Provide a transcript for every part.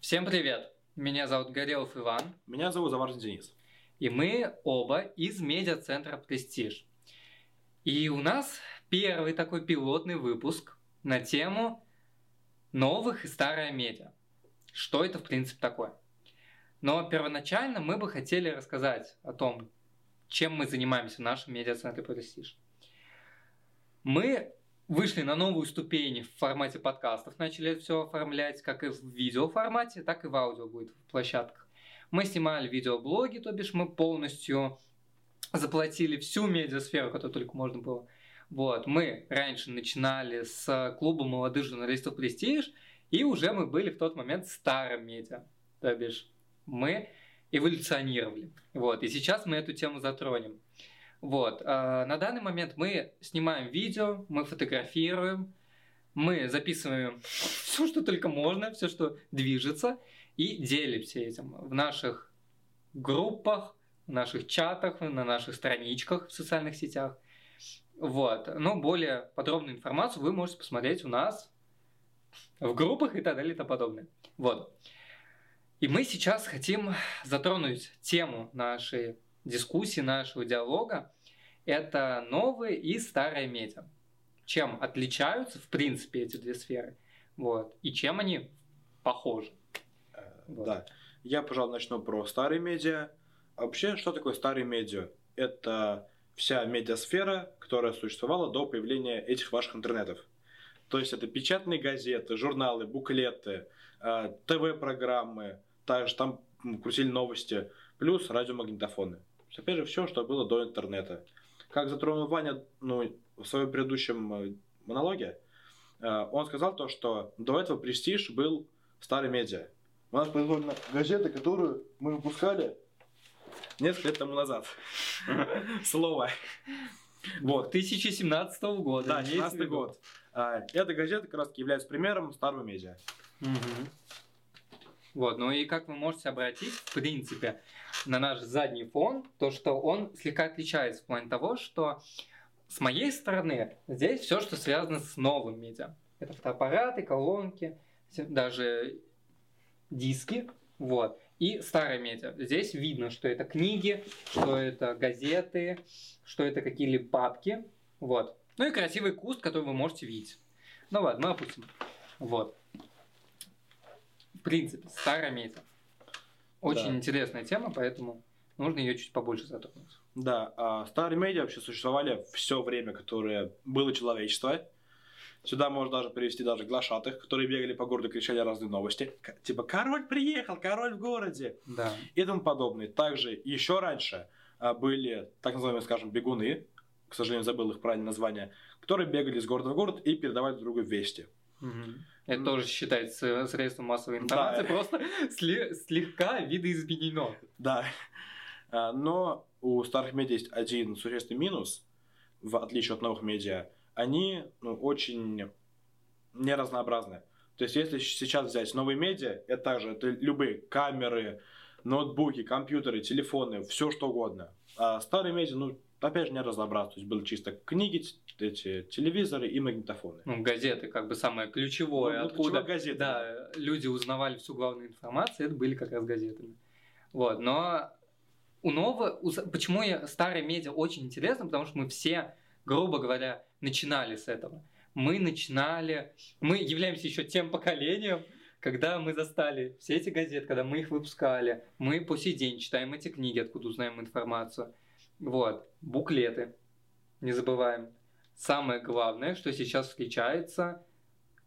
Всем привет! Меня зовут Горелов Иван. Меня зовут Заварзин Денис. И мы оба из медиацентра «Престиж». И у нас первый такой пилотный выпуск на тему новых и старая медиа. Что это в принципе такое? Но первоначально мы бы хотели рассказать о том, чем мы занимаемся в нашем медиацентре «Престиж». Мы вышли на новую ступень в формате подкастов, начали все оформлять как и в видеоформате, так и в аудио будет в площадках. Мы снимали видеоблоги, то бишь мы полностью заплатили всю медиасферу, которую только можно было. Вот, мы раньше начинали с клуба молодых журналистов «Престиж», и уже мы были в тот момент старым медиа. То бишь, мы эволюционировали. Вот, и сейчас мы эту тему затронем. Вот. А, на данный момент мы снимаем видео, мы фотографируем, мы записываем все, что только можно, все, что движется, и делимся этим в наших группах, в наших чатах, на наших страничках в социальных сетях. Вот. Но более подробную информацию вы можете посмотреть у нас в группах и так далее и тому подобное. Вот. И мы сейчас хотим затронуть тему нашей дискуссии, нашего диалога, это новые и старые медиа. Чем отличаются, в принципе, эти две сферы, вот, и чем они похожи. Э, вот. Да. Я, пожалуй, начну про старые медиа. А вообще, что такое старые медиа? Это вся медиасфера, которая существовала до появления этих ваших интернетов. То есть это печатные газеты, журналы, буклеты, э, ТВ-программы, также там крутили новости, плюс радиомагнитофоны опять же, все, что было до интернета. Как затронул Ваня ну, в своем предыдущем э, монологе, э, он сказал то, что до этого Престиж был старый медиа. У нас произвольна газета, которую мы выпускали несколько лет тому назад. Слово. Вот. 2017 года. Да, 2017 год. А, эта газета как раз является примером старого медиа. Вот, ну и как вы можете обратить, в принципе, на наш задний фон, то, что он слегка отличается в плане того, что с моей стороны здесь все, что связано с новым медиа. Это фотоаппараты, колонки, даже диски, вот. И старая медиа. Здесь видно, что это книги, что это газеты, что это какие-либо папки, вот. Ну и красивый куст, который вы можете видеть. Ну ладно, мы опустим. Вот в принципе, старая медиа. Очень да. интересная тема, поэтому нужно ее чуть побольше затронуть. Да, а старые медиа вообще существовали все время, которое было человечество. Сюда можно даже привести даже глашатых, которые бегали по городу и кричали разные новости. Типа «Король приехал! Король в городе!» да. И тому подобное. Также еще раньше а, были так называемые, скажем, бегуны, к сожалению, забыл их правильное название, которые бегали из города в город и передавали друг другу вести. Угу. Это тоже считается средством массовой информации, да. просто слегка видоизменено. Да. А, но у старых медиа есть один существенный минус, в отличие от новых медиа. Они ну, очень неразнообразны. То есть, если сейчас взять новые медиа, это также это любые камеры, ноутбуки, компьютеры, телефоны, все что угодно. А старые медиа, ну, опять же, не разобраться. То есть, были чисто книги, эти телевизоры и магнитофоны. Ну, газеты, как бы самое ключевое, ну, откуда газеты. Да, люди узнавали всю главную информацию, это были как раз газетами. Вот, но у нового, почему я, старые медиа очень интересно, потому что мы все, грубо говоря, начинали с этого. Мы начинали, мы являемся еще тем поколением, когда мы застали все эти газеты, когда мы их выпускали, мы по сей день читаем эти книги, откуда узнаем информацию. Вот, буклеты, не забываем. Самое главное, что сейчас встречается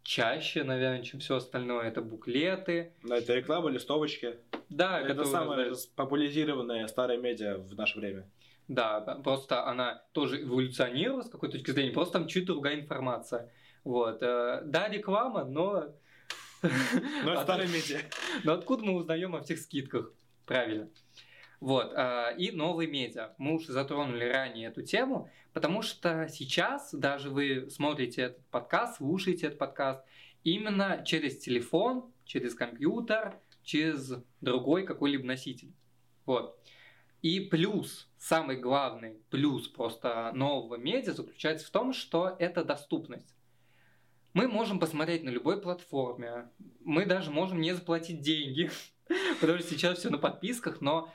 чаще, наверное, чем все остальное, это буклеты. Да, это реклама, листовочки. Да, это самая раздают. популяризированная старая медиа в наше время. Да, просто она тоже эволюционировала с какой точки зрения, просто там чуть другая информация. Вот. Э, да, реклама, но... Но старая медиа. Но откуда мы узнаем о всех скидках? Правильно. Вот, а, и новые медиа. Мы уже затронули ранее эту тему, потому что сейчас даже вы смотрите этот подкаст, слушаете этот подкаст именно через телефон, через компьютер, через другой какой-либо носитель. Вот. И плюс, самый главный плюс просто нового медиа заключается в том, что это доступность. мы можем посмотреть на любой платформе. Мы даже можем не заплатить деньги, потому что сейчас все на подписках, но,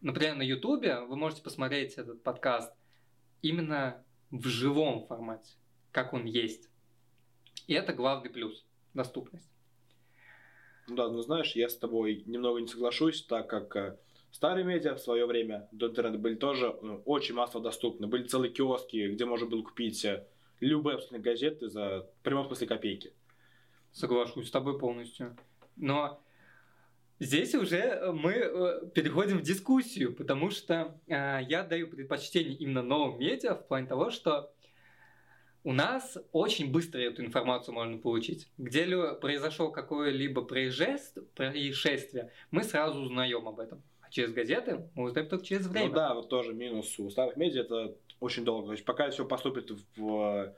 например, на Ютубе вы можете посмотреть этот подкаст именно в живом формате, как он есть. И это главный плюс – доступность. Да, ну знаешь, я с тобой немного не соглашусь, так как э, старые медиа в свое время до интернета были тоже ну, очень массово доступны. Были целые киоски, где можно было купить э, любые абсолютно газеты за прямом смысле копейки. Соглашусь с тобой полностью. Но здесь уже мы э, переходим в дискуссию, потому что э, я даю предпочтение именно новым медиа в плане того, что у нас очень быстро эту информацию можно получить. Где произошел какое-либо происшествие, мы сразу узнаем об этом. А через газеты мы узнаем только через время. Ну да, вот тоже минус у старых медиа это очень долго. То есть пока все поступит в,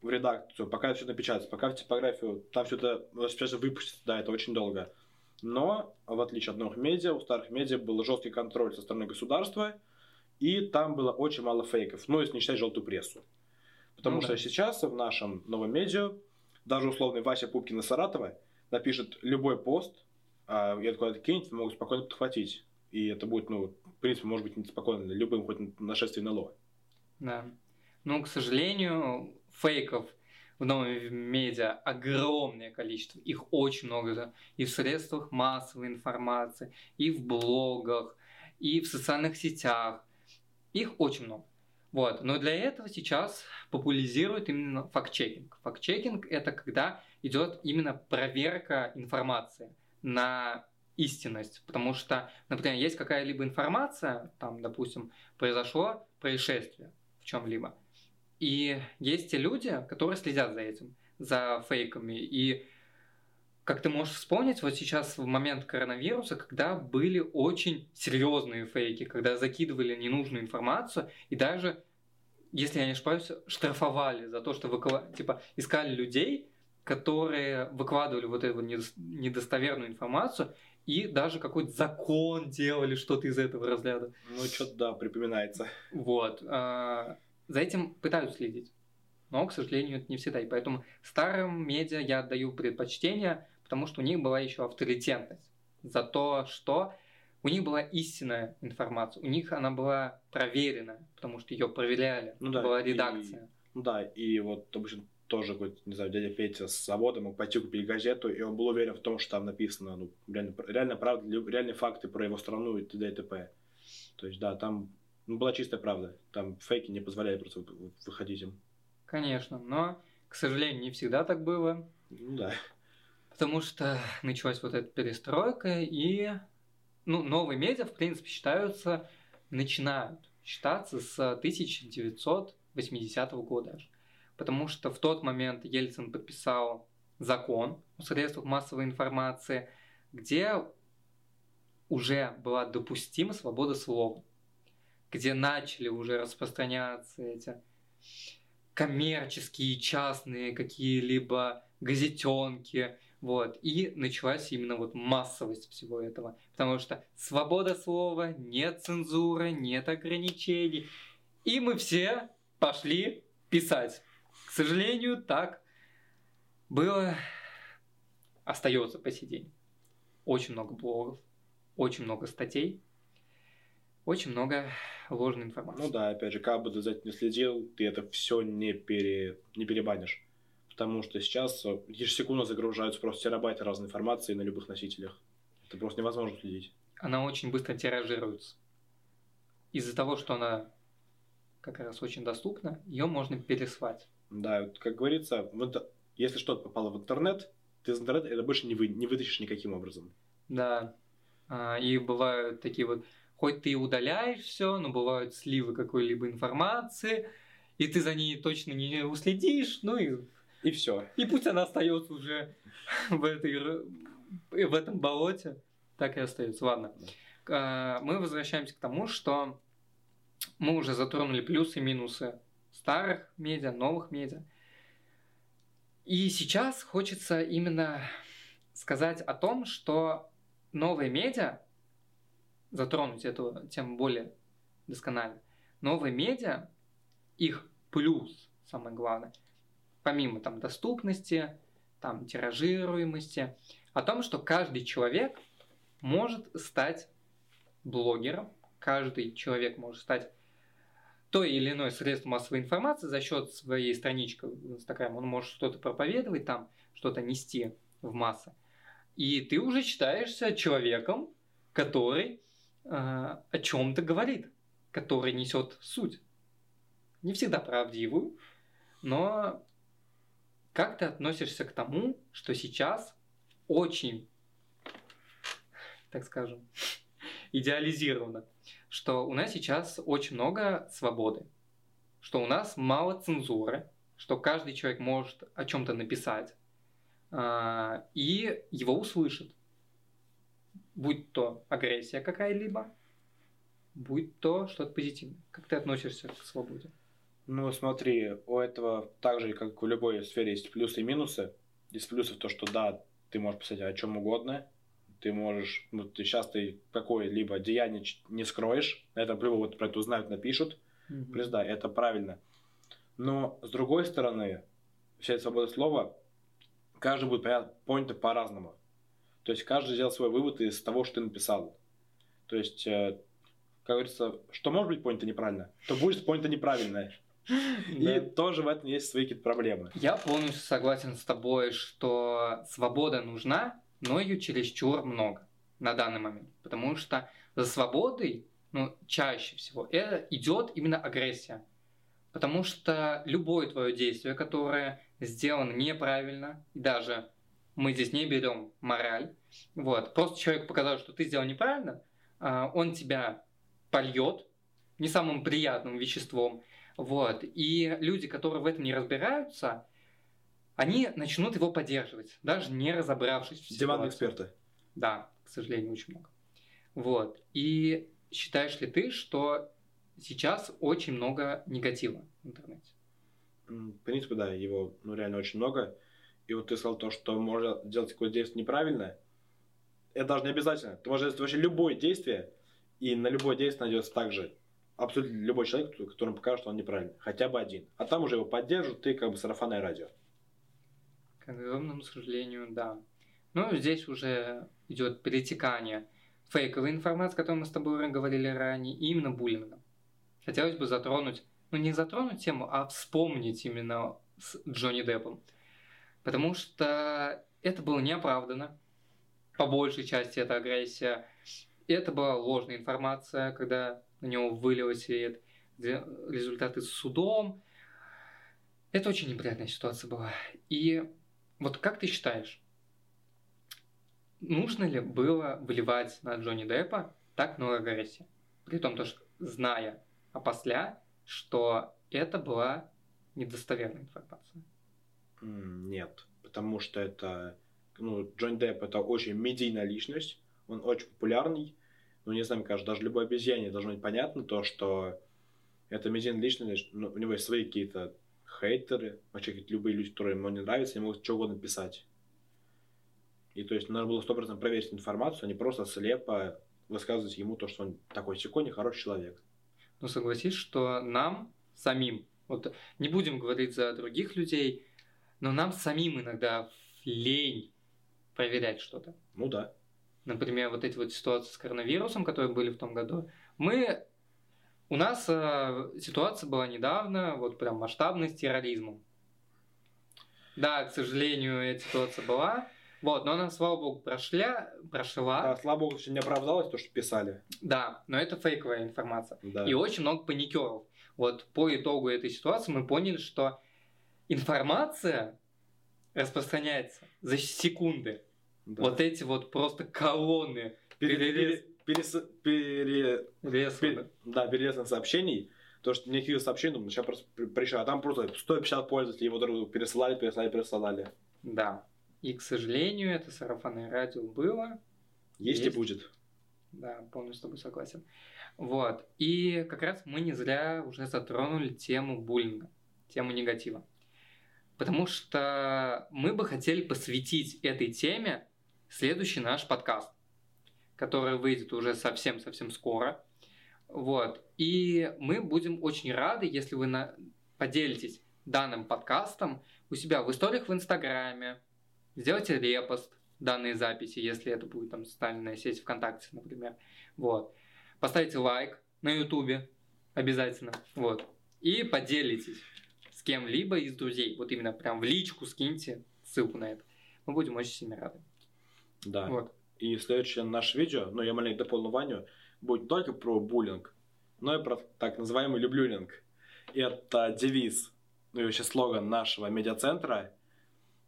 в редакцию, пока все напечатается, пока в типографию, там все это сейчас выпустится, да, это очень долго. Но, в отличие от новых медиа, у старых медиа был жесткий контроль со стороны государства, и там было очень мало фейков, ну, если не считать желтую прессу. Потому ну, что да. сейчас в нашем новом медиа даже условный Вася Пупкин из Саратова напишет любой пост, а я куда-то кинет, могут спокойно подхватить. И это будет, ну, в принципе, может быть, спокойно любым хоть нашествие НЛО. Да. Но, к сожалению, фейков в новом медиа огромное количество. Их очень много. И в средствах массовой информации, и в блогах, и в социальных сетях. Их очень много. Вот. Но для этого сейчас популяризируют именно факт-чекинг. Факт-чекинг – это когда идет именно проверка информации на истинность. Потому что, например, есть какая-либо информация, там, допустим, произошло происшествие в чем-либо. И есть те люди, которые следят за этим, за фейками. И как ты можешь вспомнить, вот сейчас в момент коронавируса, когда были очень серьезные фейки, когда закидывали ненужную информацию и даже если я не ошибаюсь, штрафовали за то, что выкла... типа, искали людей, которые выкладывали вот эту недостоверную информацию, и даже какой-то закон делали, что-то из этого разряда. Ну, что-то, да, припоминается. Вот. А, за этим пытаются следить. Но, к сожалению, это не всегда. И поэтому старым медиа я отдаю предпочтение, потому что у них была еще авторитетность за то, что у них была истинная информация, у них она была проверена, потому что ее проверяли, ну, да, была редакция. И, ну да, и вот обычно тоже какой-то, не знаю, дядя Петя с завода мог пойти купить газету, и он был уверен в том, что там написано, ну, реально, реально правда, реальные факты про его страну и т.д. и т.п. То есть, да, там ну, была чистая правда. Там фейки не позволяли просто выходить им. Конечно, но, к сожалению, не всегда так было. Ну да. Потому что началась вот эта перестройка, и ну, новые медиа, в принципе, считаются, начинают считаться с 1980 года. Потому что в тот момент Ельцин подписал закон о средствах массовой информации, где уже была допустима свобода слова, где начали уже распространяться эти коммерческие, частные какие-либо газетенки, вот. И началась именно вот массовость всего этого. Потому что свобода слова, нет цензуры, нет ограничений. И мы все пошли писать. К сожалению, так было, остается по сей день. Очень много блогов, очень много статей, очень много ложной информации. Ну да, опять же, как бы ты за этим не следил, ты это все не, пере... не перебанишь потому что сейчас ежесекундно загружаются просто терабайты разной информации на любых носителях. Это просто невозможно следить. Она очень быстро тиражируется. Из-за того, что она как раз очень доступна, ее можно пересвать. Да, как говорится, вот, если что-то попало в интернет, ты из интернета это больше не, вы, не вытащишь никаким образом. Да. А, и бывают такие вот, хоть ты удаляешь все, но бывают сливы какой-либо информации, и ты за ней точно не уследишь, ну и и все. И пусть она остается уже в, этой, в этом болоте, так и остается. Ладно. А, мы возвращаемся к тому, что мы уже затронули плюсы и минусы старых медиа, новых медиа. И сейчас хочется именно сказать о том, что новые медиа, затронуть эту тему более досконально, новые медиа, их плюс, самое главное – помимо там доступности, там тиражируемости, о том, что каждый человек может стать блогером, каждый человек может стать той или иной средством массовой информации за счет своей странички в Инстаграме. Он может что-то проповедовать там, что-то нести в массы. И ты уже считаешься человеком, который э, о чем-то говорит, который несет суть. Не всегда правдивую, но как ты относишься к тому, что сейчас очень, так скажем, идеализировано, что у нас сейчас очень много свободы, что у нас мало цензуры, что каждый человек может о чем-то написать, а, и его услышат. Будь то агрессия какая-либо, будь то что-то позитивное. Как ты относишься к свободе? Ну, смотри, у этого так же, как в любой сфере, есть плюсы и минусы. Из плюсов то, что да, ты можешь писать о чем угодно, ты можешь, ну, ты сейчас ты какое-либо деяние не скроешь, это любого вот про это узнают, напишут, mm-hmm. плюс да, это правильно. Но с другой стороны, вся эта свобода слова, каждый будет понят по-разному. То есть каждый сделал свой вывод из того, что ты написал. То есть, э, как говорится, что может быть понято неправильно, то будет понято неправильно. И тоже в этом есть свои какие-то проблемы. Я полностью согласен с тобой, что свобода нужна, но ее чересчур много на данный момент. Потому что за свободой, ну, чаще всего, это идет именно агрессия. Потому что любое твое действие, которое сделано неправильно, и даже мы здесь не берем мораль, вот, просто человек показал, что ты сделал неправильно, а, он тебя польет не самым приятным веществом, вот, и люди, которые в этом не разбираются, они начнут его поддерживать, даже не разобравшись в ситуации. эксперты. Да, к сожалению, очень много. Вот. И считаешь ли ты, что сейчас очень много негатива в интернете? В принципе, да, его ну, реально очень много. И вот ты сказал то, что можно делать какое-то действие неправильно. Это даже не обязательно. Ты можешь сделать вообще любое действие, и на любое действие найдется также абсолютно любой человек, которому покажет, что он неправильный. Хотя бы один. А там уже его поддержат, ты как бы сарафанное радио. К огромному сожалению, да. Но здесь уже идет перетекание фейковой информации, о которой мы с тобой говорили ранее, и именно буллинга. Хотелось бы затронуть, ну не затронуть тему, а вспомнить именно с Джонни Деппом. Потому что это было неоправданно. По большей части это агрессия. Это была ложная информация, когда на него вылилось результаты с судом. Это очень неприятная ситуация была. И вот как ты считаешь, нужно ли было выливать на Джонни Деппа так много агрессии? При том, то, что, зная опосля, что это была недостоверная информация. Нет, потому что это, ну, Джонни Депп это очень медийная личность, он очень популярный, ну, не знаю, мне кажется, даже любой обезьяне должно быть понятно то, что это медийная личность, ну, у него есть свои какие-то хейтеры, вообще какие-то любые люди, которые ему не нравятся, они могут что угодно писать. И то есть надо было стопроцентно проверить информацию, а не просто слепо высказывать ему то, что он такой секой нехороший человек. Ну согласись, что нам самим, вот не будем говорить за других людей, но нам самим иногда лень проверять что-то. Ну да. Например, вот эти вот ситуации с коронавирусом, которые были в том году, мы у нас э, ситуация была недавно, вот прям масштабная с терроризмом. Да, к сожалению, эта ситуация была. Вот, но она, слава богу, прошла. прошла. Да, слава богу, что не оправдалось то, что писали. Да, но это фейковая информация. Да. И очень много паникеров. Вот по итогу этой ситуации мы поняли, что информация распространяется за секунды. Да. Вот эти вот просто колонны. Перелез перес, пере, Лес, пере, да, перелезных сообщений, то, что никаких сообщений, думаю, сейчас просто пришел, а там просто 150 пользователей его друг пересылали, пересылали, пересылали. Да. И, к сожалению, это сарафанное радио было. Есть, есть и будет. Да, полностью с тобой согласен. Вот. И как раз мы не зря уже затронули тему буллинга, тему негатива. Потому что мы бы хотели посвятить этой теме следующий наш подкаст которая выйдет уже совсем-совсем скоро. Вот. И мы будем очень рады, если вы на... поделитесь данным подкастом у себя в историях в Инстаграме, сделайте репост данной записи, если это будет там социальная сеть ВКонтакте, например. Вот. Поставите лайк на Ютубе обязательно. Вот. И поделитесь кем-либо из друзей. Вот именно прям в личку скиньте ссылку на это. Мы будем очень сильно рады. Да. Вот. И следующее наше видео, ну я маленько дополню Ваню, будет не только про буллинг, но и про так называемый люблюлинг. И это девиз, ну и вообще слоган нашего медиацентра.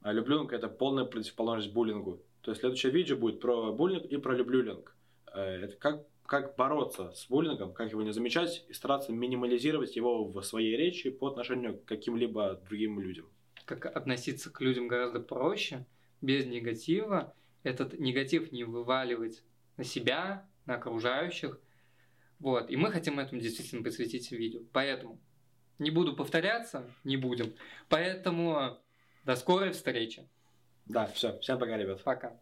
А люблюлинг это полная противоположность буллингу. То есть следующее видео будет про буллинг и про люблюлинг. Э, это как, как бороться с буллингом, как его не замечать и стараться минимализировать его в своей речи по отношению к каким-либо другим людям. Как относиться к людям гораздо проще, без негатива, этот негатив не вываливать на себя, на окружающих. Вот. И мы хотим этому действительно посвятить видео. Поэтому не буду повторяться, не будем. Поэтому до скорой встречи. Да, все. Всем пока, ребят. Пока.